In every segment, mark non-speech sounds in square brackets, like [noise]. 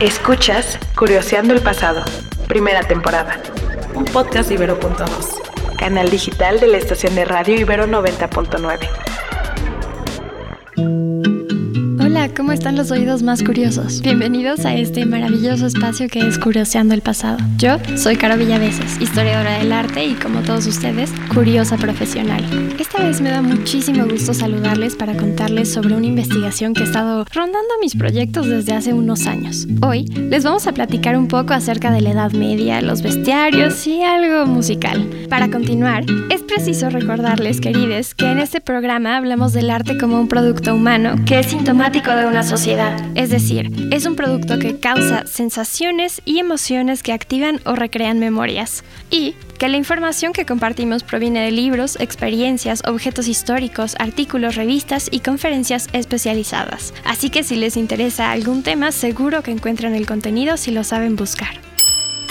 Escuchas Curioseando el Pasado, primera temporada. Un podcast de Ibero.2, canal digital de la estación de radio Ibero 90.9. ¿cómo están los oídos más curiosos? Bienvenidos a este maravilloso espacio que es Curioseando el Pasado. Yo soy Caro Villaveses, historiadora del arte y como todos ustedes, curiosa profesional. Esta vez me da muchísimo gusto saludarles para contarles sobre una investigación que he estado rondando mis proyectos desde hace unos años. Hoy les vamos a platicar un poco acerca de la Edad Media, los bestiarios y algo musical. Para continuar, es preciso recordarles, querides, que en este programa hablamos del arte como un producto humano que es sintomático de una sociedad. Es decir, es un producto que causa sensaciones y emociones que activan o recrean memorias. Y que la información que compartimos proviene de libros, experiencias, objetos históricos, artículos, revistas y conferencias especializadas. Así que si les interesa algún tema, seguro que encuentran el contenido si lo saben buscar.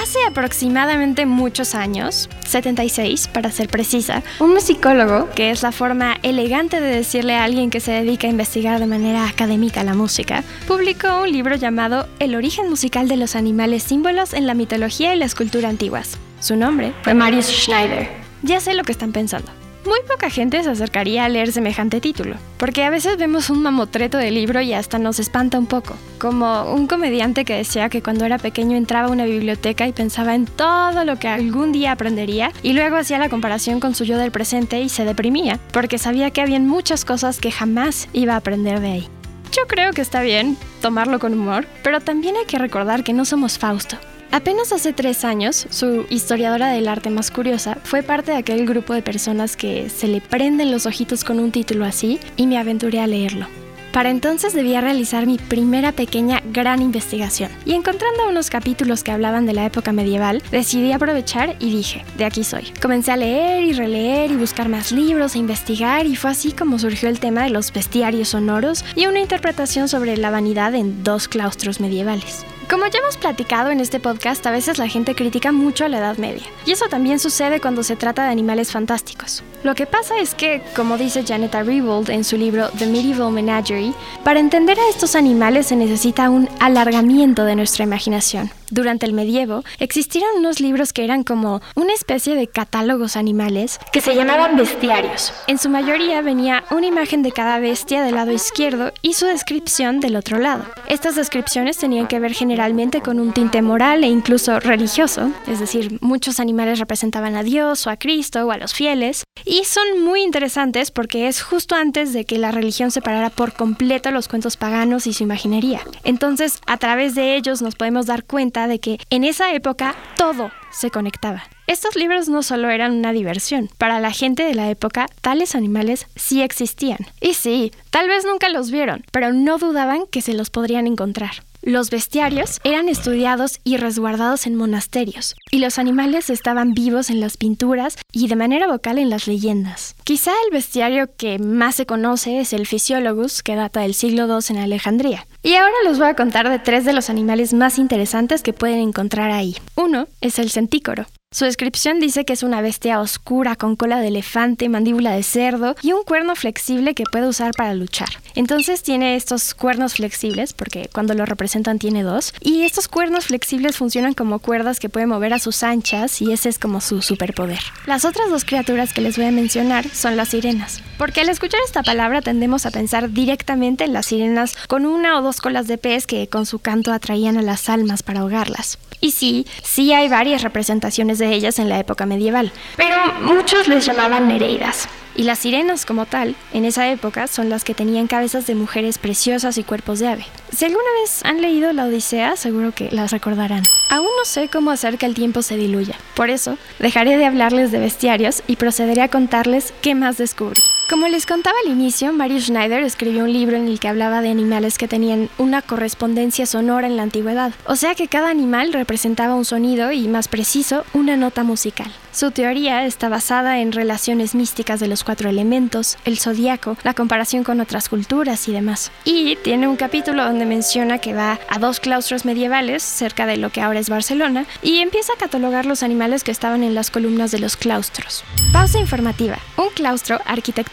Hace aproximadamente muchos años, 76 para ser precisa, un musicólogo, que es la forma elegante de decirle a alguien que se dedica a investigar de manera académica la música, publicó un libro llamado El origen musical de los animales símbolos en la mitología y la escultura antiguas. Su nombre fue Marius Schneider. Ya sé lo que están pensando. Muy poca gente se acercaría a leer semejante título, porque a veces vemos un mamotreto de libro y hasta nos espanta un poco, como un comediante que decía que cuando era pequeño entraba a una biblioteca y pensaba en todo lo que algún día aprendería y luego hacía la comparación con su yo del presente y se deprimía, porque sabía que habían muchas cosas que jamás iba a aprender de ahí. Yo creo que está bien tomarlo con humor, pero también hay que recordar que no somos Fausto. Apenas hace tres años, su historiadora del arte más curiosa fue parte de aquel grupo de personas que se le prenden los ojitos con un título así y me aventuré a leerlo. Para entonces debía realizar mi primera pequeña gran investigación y encontrando unos capítulos que hablaban de la época medieval, decidí aprovechar y dije, de aquí soy. Comencé a leer y releer y buscar más libros e investigar y fue así como surgió el tema de los bestiarios sonoros y una interpretación sobre la vanidad en dos claustros medievales. Como ya hemos platicado en este podcast, a veces la gente critica mucho a la Edad Media. Y eso también sucede cuando se trata de animales fantásticos. Lo que pasa es que, como dice Janet Rebold en su libro The Medieval Menagerie, para entender a estos animales se necesita un alargamiento de nuestra imaginación. Durante el medievo existieron unos libros que eran como una especie de catálogos animales que se llamaban bestiarios. En su mayoría venía una imagen de cada bestia del lado izquierdo y su descripción del otro lado. Estas descripciones tenían que ver generalmente con un tinte moral e incluso religioso, es decir, muchos animales representaban a Dios o a Cristo o a los fieles, y son muy interesantes porque es justo antes de que la religión separara por completo los cuentos paganos y su imaginería. Entonces, a través de ellos nos podemos dar cuenta de que en esa época todo se conectaba. Estos libros no solo eran una diversión, para la gente de la época tales animales sí existían. Y sí, tal vez nunca los vieron, pero no dudaban que se los podrían encontrar. Los bestiarios eran estudiados y resguardados en monasterios, y los animales estaban vivos en las pinturas y de manera vocal en las leyendas. Quizá el bestiario que más se conoce es el Physiologus, que data del siglo II en Alejandría. Y ahora les voy a contar de tres de los animales más interesantes que pueden encontrar ahí. Uno es el centícoro. Su descripción dice que es una bestia oscura con cola de elefante, mandíbula de cerdo y un cuerno flexible que puede usar para luchar. Entonces tiene estos cuernos flexibles, porque cuando lo representan tiene dos, y estos cuernos flexibles funcionan como cuerdas que puede mover a sus anchas y ese es como su superpoder. Las otras dos criaturas que les voy a mencionar son las sirenas, porque al escuchar esta palabra tendemos a pensar directamente en las sirenas con una o dos colas de pez que con su canto atraían a las almas para ahogarlas. Y sí, sí hay varias representaciones de ellas en la época medieval, pero muchos les llamaban nereidas. Y las sirenas como tal, en esa época, son las que tenían cabezas de mujeres preciosas y cuerpos de ave. Si alguna vez han leído la Odisea, seguro que las recordarán. Aún no sé cómo hacer que el tiempo se diluya. Por eso, dejaré de hablarles de bestiarios y procederé a contarles qué más descubrí. Como les contaba al inicio, Marius Schneider escribió un libro en el que hablaba de animales que tenían una correspondencia sonora en la antigüedad. O sea que cada animal representaba un sonido y, más preciso, una nota musical. Su teoría está basada en relaciones místicas de los cuatro elementos, el zodiaco, la comparación con otras culturas y demás. Y tiene un capítulo donde menciona que va a dos claustros medievales cerca de lo que ahora es Barcelona y empieza a catalogar los animales que estaban en las columnas de los claustros. Pausa informativa. Un claustro,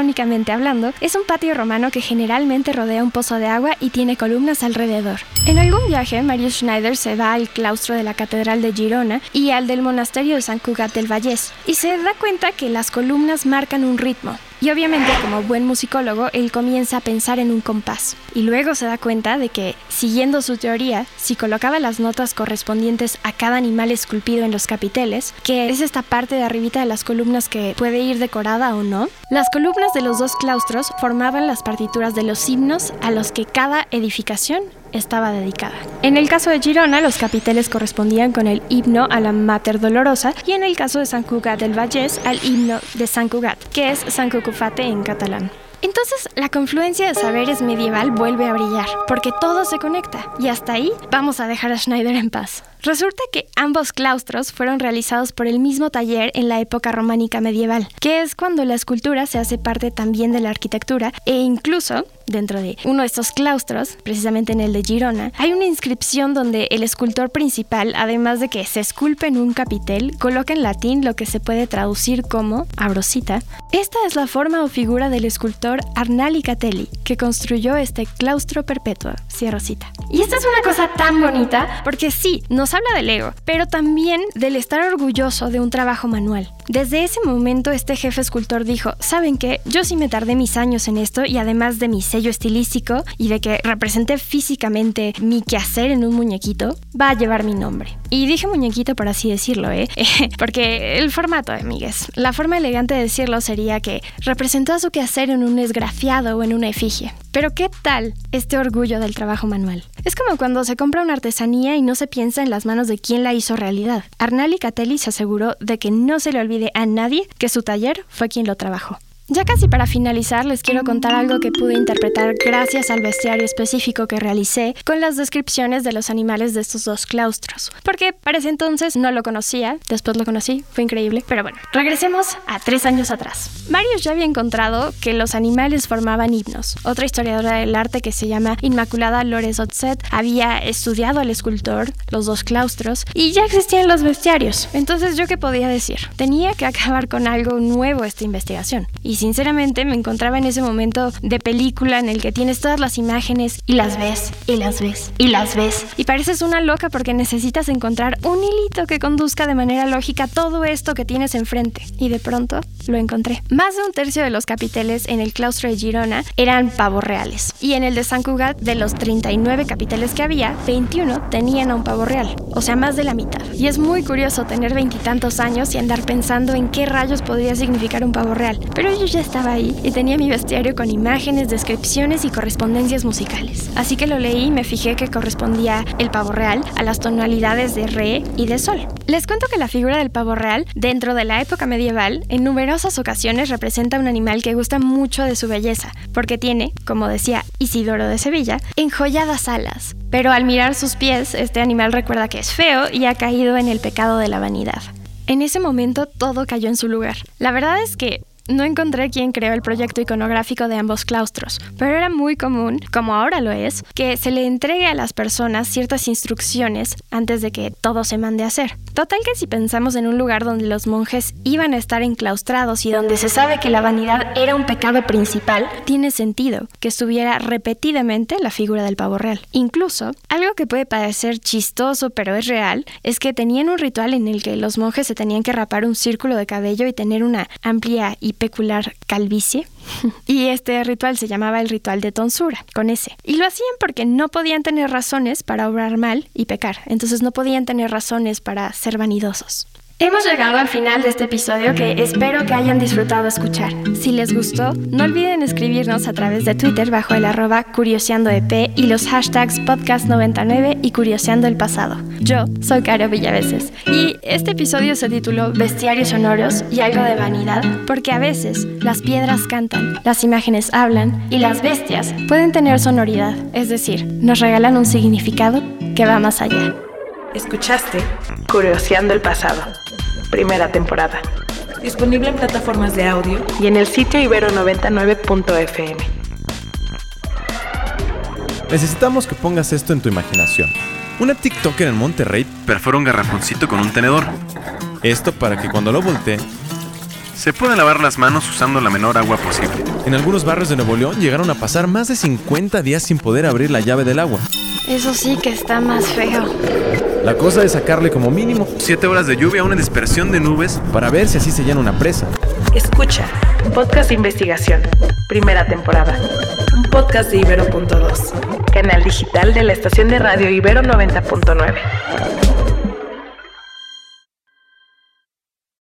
arquitectónicamente hablando, es un patio romano que generalmente rodea un pozo de agua y tiene columnas alrededor. En algún viaje, Marius Schneider se va al claustro de la Catedral de Girona y al del monasterio de San Cugat del Vallés y se da cuenta que las columnas marcan un ritmo. Y obviamente, como buen musicólogo, él comienza a pensar en un compás. Y luego se da cuenta de que, siguiendo su teoría, si colocaba las notas correspondientes a cada animal esculpido en los capiteles, que es esta parte de arribita de las columnas que puede ir decorada o no, las columnas de los dos claustros formaban las partituras de los himnos a los que cada edificación estaba dedicada. En el caso de Girona, los capiteles correspondían con el himno a la Mater Dolorosa y en el caso de San Cugat del Vallés al himno de San Cugat, que es San Cucufate en catalán. Entonces, la confluencia de saberes medieval vuelve a brillar, porque todo se conecta, y hasta ahí vamos a dejar a Schneider en paz. Resulta que ambos claustros fueron realizados por el mismo taller en la época románica medieval, que es cuando la escultura se hace parte también de la arquitectura e incluso dentro de uno de estos claustros, precisamente en el de Girona, hay una inscripción donde el escultor principal, además de que se esculpe en un capitel, coloca en latín lo que se puede traducir como, abrosita, esta es la forma o figura del escultor Arnali Catelli, que construyó este claustro perpetuo, cierro cita. Y esta es una cosa tan bonita porque sí, nos habla del ego, pero también del estar orgulloso de un trabajo manual. Desde ese momento este jefe escultor dijo, ¿saben qué? Yo sí me tardé mis años en esto y además de mi sello estilístico y de que representé físicamente mi quehacer en un muñequito, va a llevar mi nombre. Y dije muñequito por así decirlo, ¿eh? [laughs] Porque el formato, amigues. La forma elegante de decirlo sería que representó a su quehacer en un esgrafiado o en una efigie. Pero ¿qué tal este orgullo del trabajo manual? Es como cuando se compra una artesanía y no se piensa en las manos de quien la hizo realidad. Arnali Catelli se aseguró de que no se le olvide a nadie que su taller fue quien lo trabajó. Ya casi para finalizar, les quiero contar algo que pude interpretar gracias al bestiario específico que realicé con las descripciones de los animales de estos dos claustros. Porque para ese entonces no lo conocía, después lo conocí, fue increíble. Pero bueno, regresemos a tres años atrás. Marius ya había encontrado que los animales formaban himnos. Otra historiadora del arte que se llama Inmaculada Lores Otzet había estudiado al escultor, los dos claustros, y ya existían los bestiarios. Entonces, ¿yo qué podía decir? Tenía que acabar con algo nuevo esta investigación. Y sinceramente me encontraba en ese momento de película en el que tienes todas las imágenes y las ves, y las ves, y las ves. Y pareces una loca porque necesitas encontrar un hilito que conduzca de manera lógica todo esto que tienes enfrente. Y de pronto lo encontré. Más de un tercio de los capiteles en el claustro de Girona eran pavos reales. Y en el de San Cugat, de los 39 capiteles que había, 21 tenían a un pavo real. O sea, más de la mitad. Y es muy curioso tener veintitantos años y andar pensando en qué rayos podría significar un pavo real. Pero ellos ya estaba ahí y tenía mi bestiario con imágenes, descripciones y correspondencias musicales. Así que lo leí y me fijé que correspondía el pavo real a las tonalidades de re y de sol. Les cuento que la figura del pavo real, dentro de la época medieval, en numerosas ocasiones representa un animal que gusta mucho de su belleza, porque tiene, como decía Isidoro de Sevilla, enjolladas alas. Pero al mirar sus pies, este animal recuerda que es feo y ha caído en el pecado de la vanidad. En ese momento todo cayó en su lugar. La verdad es que no encontré quién creó el proyecto iconográfico de ambos claustros, pero era muy común, como ahora lo es, que se le entregue a las personas ciertas instrucciones antes de que todo se mande a hacer. Total que si pensamos en un lugar donde los monjes iban a estar enclaustrados y donde se sabe que la vanidad era un pecado principal, tiene sentido que estuviera repetidamente la figura del pavo real. Incluso, algo que puede parecer chistoso pero es real, es que tenían un ritual en el que los monjes se tenían que rapar un círculo de cabello y tener una amplia y peculiar calvicie. [laughs] Y este ritual se llamaba el ritual de tonsura, con ese. Y lo hacían porque no podían tener razones para obrar mal y pecar. Entonces no podían tener razones para ser vanidosos. Hemos llegado al final de este episodio que espero que hayan disfrutado escuchar. Si les gustó, no olviden escribirnos a través de Twitter bajo el arroba curioseandoep y los hashtags podcast99 y curioseando el pasado. Yo soy Caro Villaveses y este episodio se tituló Bestiarios sonoros y algo de vanidad porque a veces las piedras cantan, las imágenes hablan y las bestias pueden tener sonoridad, es decir, nos regalan un significado que va más allá. Escuchaste Curioseando el pasado primera temporada. Disponible en plataformas de audio y en el sitio ibero99.fm. Necesitamos que pongas esto en tu imaginación. Una TikToker en Monterrey perfora un garrafoncito con un tenedor. Esto para que cuando lo voltee, se puedan lavar las manos usando la menor agua posible. En algunos barrios de Nuevo León llegaron a pasar más de 50 días sin poder abrir la llave del agua. Eso sí que está más feo. La cosa es sacarle como mínimo 7 horas de lluvia a una dispersión de nubes para ver si así se llena una presa. Escucha, podcast de investigación, primera temporada. Un podcast de Ibero.2, canal digital de la estación de radio Ibero 90.9.